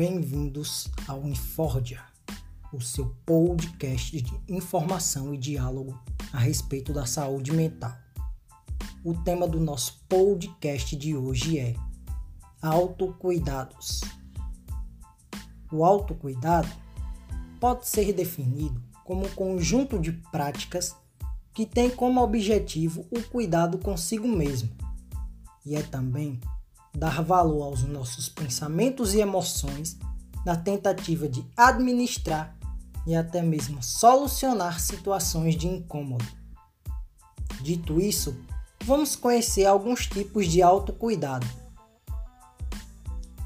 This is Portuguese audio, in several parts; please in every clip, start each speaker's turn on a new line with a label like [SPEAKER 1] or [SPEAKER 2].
[SPEAKER 1] bem-vindos ao Infordia, o seu podcast de informação e diálogo a respeito da saúde mental. O tema do nosso podcast de hoje é autocuidados. O autocuidado pode ser definido como um conjunto de práticas que tem como objetivo o cuidado consigo mesmo e é também dar valor aos nossos pensamentos e emoções na tentativa de administrar e até mesmo solucionar situações de incômodo. Dito isso, vamos conhecer alguns tipos de autocuidado.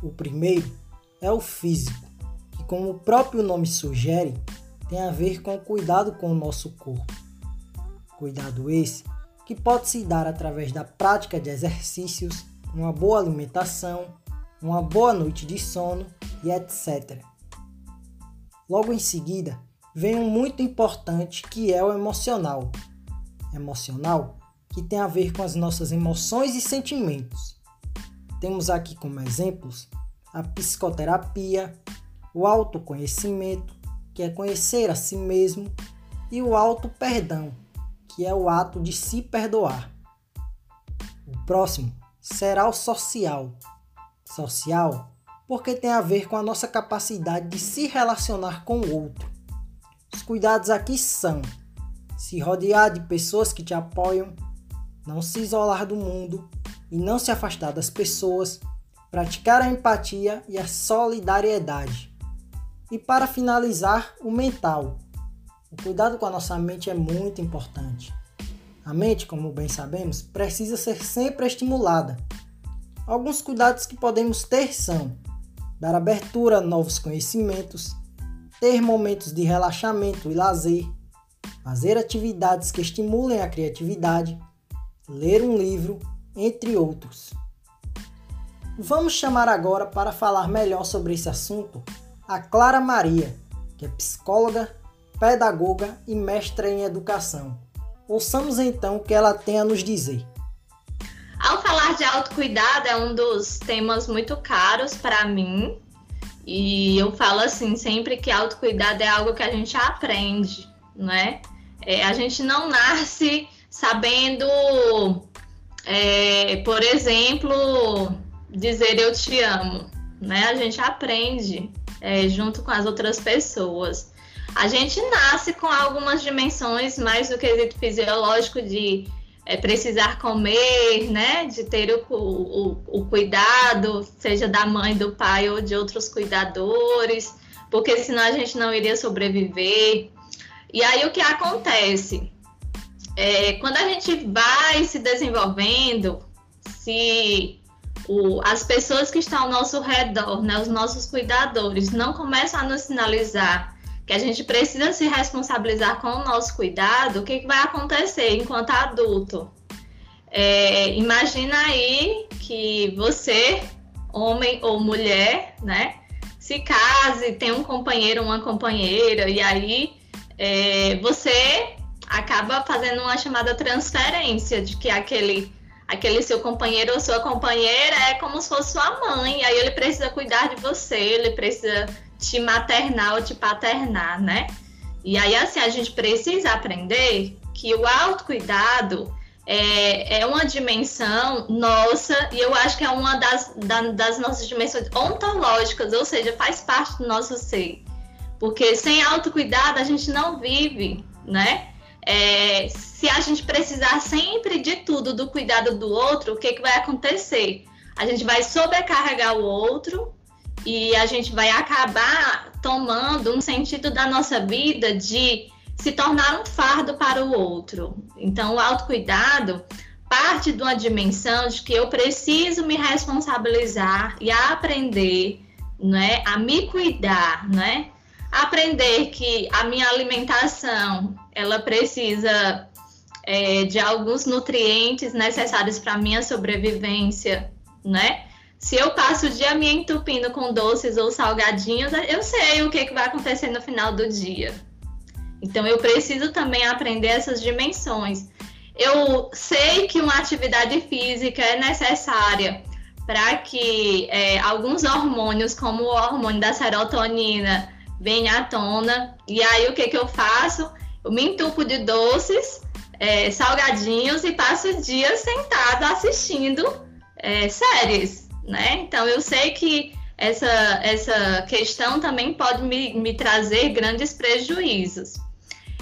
[SPEAKER 1] O primeiro é o físico, que, como o próprio nome sugere, tem a ver com o cuidado com o nosso corpo. Cuidado esse que pode se dar através da prática de exercícios, uma boa alimentação, uma boa noite de sono e etc. Logo em seguida, vem um muito importante que é o emocional. Emocional que tem a ver com as nossas emoções e sentimentos. Temos aqui como exemplos a psicoterapia, o autoconhecimento, que é conhecer a si mesmo, e o auto-perdão, que é o ato de se perdoar. O próximo será o social. Social porque tem a ver com a nossa capacidade de se relacionar com o outro. Os cuidados aqui são se rodear de pessoas que te apoiam, não se isolar do mundo e não se afastar das pessoas, praticar a empatia e a solidariedade. E para finalizar, o mental, o cuidado com a nossa mente é muito importante. A mente, como bem sabemos, precisa ser sempre estimulada. Alguns cuidados que podemos ter são dar abertura a novos conhecimentos, ter momentos de relaxamento e lazer, fazer atividades que estimulem a criatividade, ler um livro, entre outros. Vamos chamar agora para falar melhor sobre esse assunto a Clara Maria, que é psicóloga pedagoga e mestra em educação. Ouçamos então o que ela tem a nos dizer.
[SPEAKER 2] Ao falar de autocuidado, é um dos temas muito caros para mim. E eu falo assim sempre que autocuidado é algo que a gente aprende, né? É, a gente não nasce sabendo, é, por exemplo, dizer eu te amo, né? A gente aprende é, junto com as outras pessoas. A gente nasce com algumas dimensões mais do quesito fisiológico de é, precisar comer, né? De ter o, o, o cuidado, seja da mãe, do pai ou de outros cuidadores, porque senão a gente não iria sobreviver. E aí o que acontece? É, quando a gente vai se desenvolvendo, se o, as pessoas que estão ao nosso redor, né, os nossos cuidadores, não começam a nos sinalizar que a gente precisa se responsabilizar com o nosso cuidado, o que, que vai acontecer enquanto adulto? É, imagina aí que você, homem ou mulher, né, se case, tem um companheiro ou uma companheira, e aí é, você acaba fazendo uma chamada transferência de que aquele aquele seu companheiro ou sua companheira é como se fosse sua mãe, aí ele precisa cuidar de você, ele precisa te maternar ou te paternar, né? E aí, assim, a gente precisa aprender que o autocuidado é, é uma dimensão nossa, e eu acho que é uma das, da, das nossas dimensões ontológicas, ou seja, faz parte do nosso ser. Porque sem autocuidado a gente não vive, né? É, se a gente precisar sempre de tudo, do cuidado do outro, o que, que vai acontecer? A gente vai sobrecarregar o outro e a gente vai acabar tomando um sentido da nossa vida de se tornar um fardo para o outro. Então, o autocuidado parte de uma dimensão de que eu preciso me responsabilizar e aprender, né, a me cuidar, né? Aprender que a minha alimentação ela precisa é, de alguns nutrientes necessários para minha sobrevivência, né? Se eu passo o dia me entupindo com doces ou salgadinhos, eu sei o que, que vai acontecer no final do dia. Então eu preciso também aprender essas dimensões. Eu sei que uma atividade física é necessária para que é, alguns hormônios, como o hormônio da serotonina, venham à tona. E aí o que, que eu faço? Eu me entupo de doces, é, salgadinhos e passo o dia sentado assistindo é, séries, né? Então eu sei que essa, essa questão também pode me, me trazer grandes prejuízos.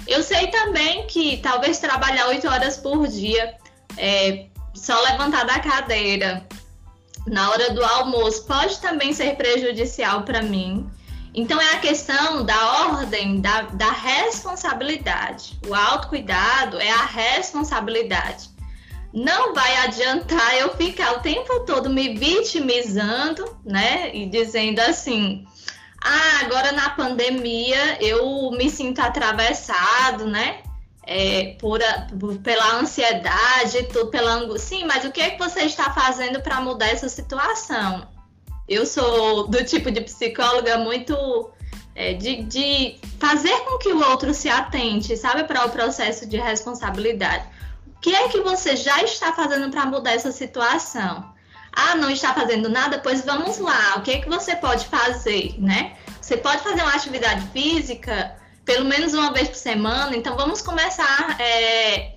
[SPEAKER 2] Eu sei também que talvez trabalhar oito horas por dia, é, só levantar da cadeira na hora do almoço, pode também ser prejudicial para mim. Então é a questão da ordem, da, da responsabilidade. O autocuidado é a responsabilidade. Não vai adiantar eu ficar o tempo todo me vitimizando, né? E dizendo assim, ah, agora na pandemia eu me sinto atravessado, né? É, por, por, pela ansiedade, tudo, pela angústia. Sim, mas o que é que você está fazendo para mudar essa situação? Eu sou do tipo de psicóloga muito é, de, de fazer com que o outro se atente, sabe, para o processo de responsabilidade. Que é que você já está fazendo para mudar essa situação? Ah, não está fazendo nada? Pois vamos lá. O que é que você pode fazer, né? Você pode fazer uma atividade física pelo menos uma vez por semana. Então vamos começar é,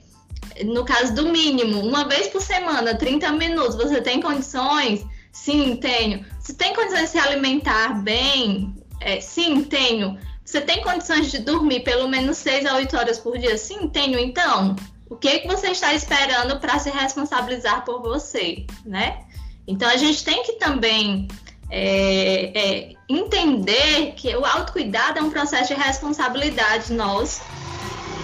[SPEAKER 2] no caso do mínimo, uma vez por semana, 30 minutos. Você tem condições? Sim, tenho. Você tem condições de se alimentar bem? É, sim, tenho. Você tem condições de dormir pelo menos 6 a 8 horas por dia? Sim, tenho. Então, o que, é que você está esperando para se responsabilizar por você, né? Então a gente tem que também é, é, entender que o autocuidado é um processo de responsabilidade nosso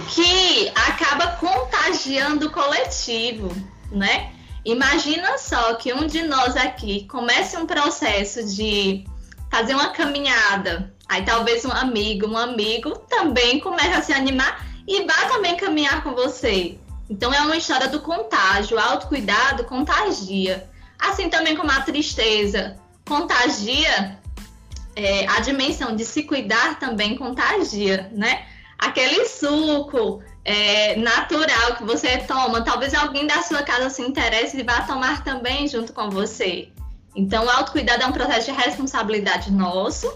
[SPEAKER 2] que acaba contagiando o coletivo, né? Imagina só que um de nós aqui comece um processo de fazer uma caminhada, aí talvez um amigo, um amigo também comece a se animar e vá também caminhar com você. Então é uma história do contágio, autocuidado contagia. Assim também como a tristeza contagia, é, a dimensão de se cuidar também contagia, né? Aquele suco é, natural que você toma, talvez alguém da sua casa se interesse e vá tomar também junto com você. Então, o autocuidado é um processo de responsabilidade nosso,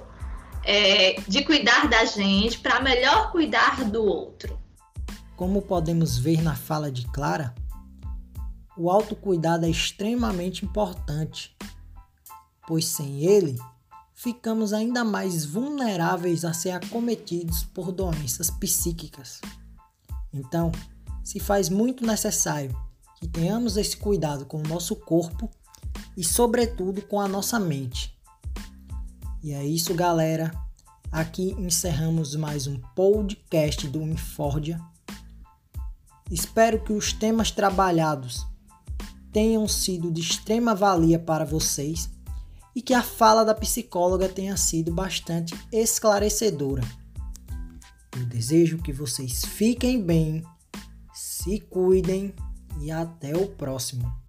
[SPEAKER 2] é, de cuidar da gente para melhor cuidar do outro.
[SPEAKER 1] Como podemos ver na fala de Clara, o autocuidado é extremamente importante, pois sem ele ficamos ainda mais vulneráveis a ser acometidos por doenças psíquicas. Então, se faz muito necessário que tenhamos esse cuidado com o nosso corpo e, sobretudo, com a nossa mente. E é isso, galera. Aqui encerramos mais um podcast do Unifordia. Espero que os temas trabalhados tenham sido de extrema valia para vocês e que a fala da psicóloga tenha sido bastante esclarecedora. Eu desejo que vocês fiquem bem, se cuidem e até o próximo.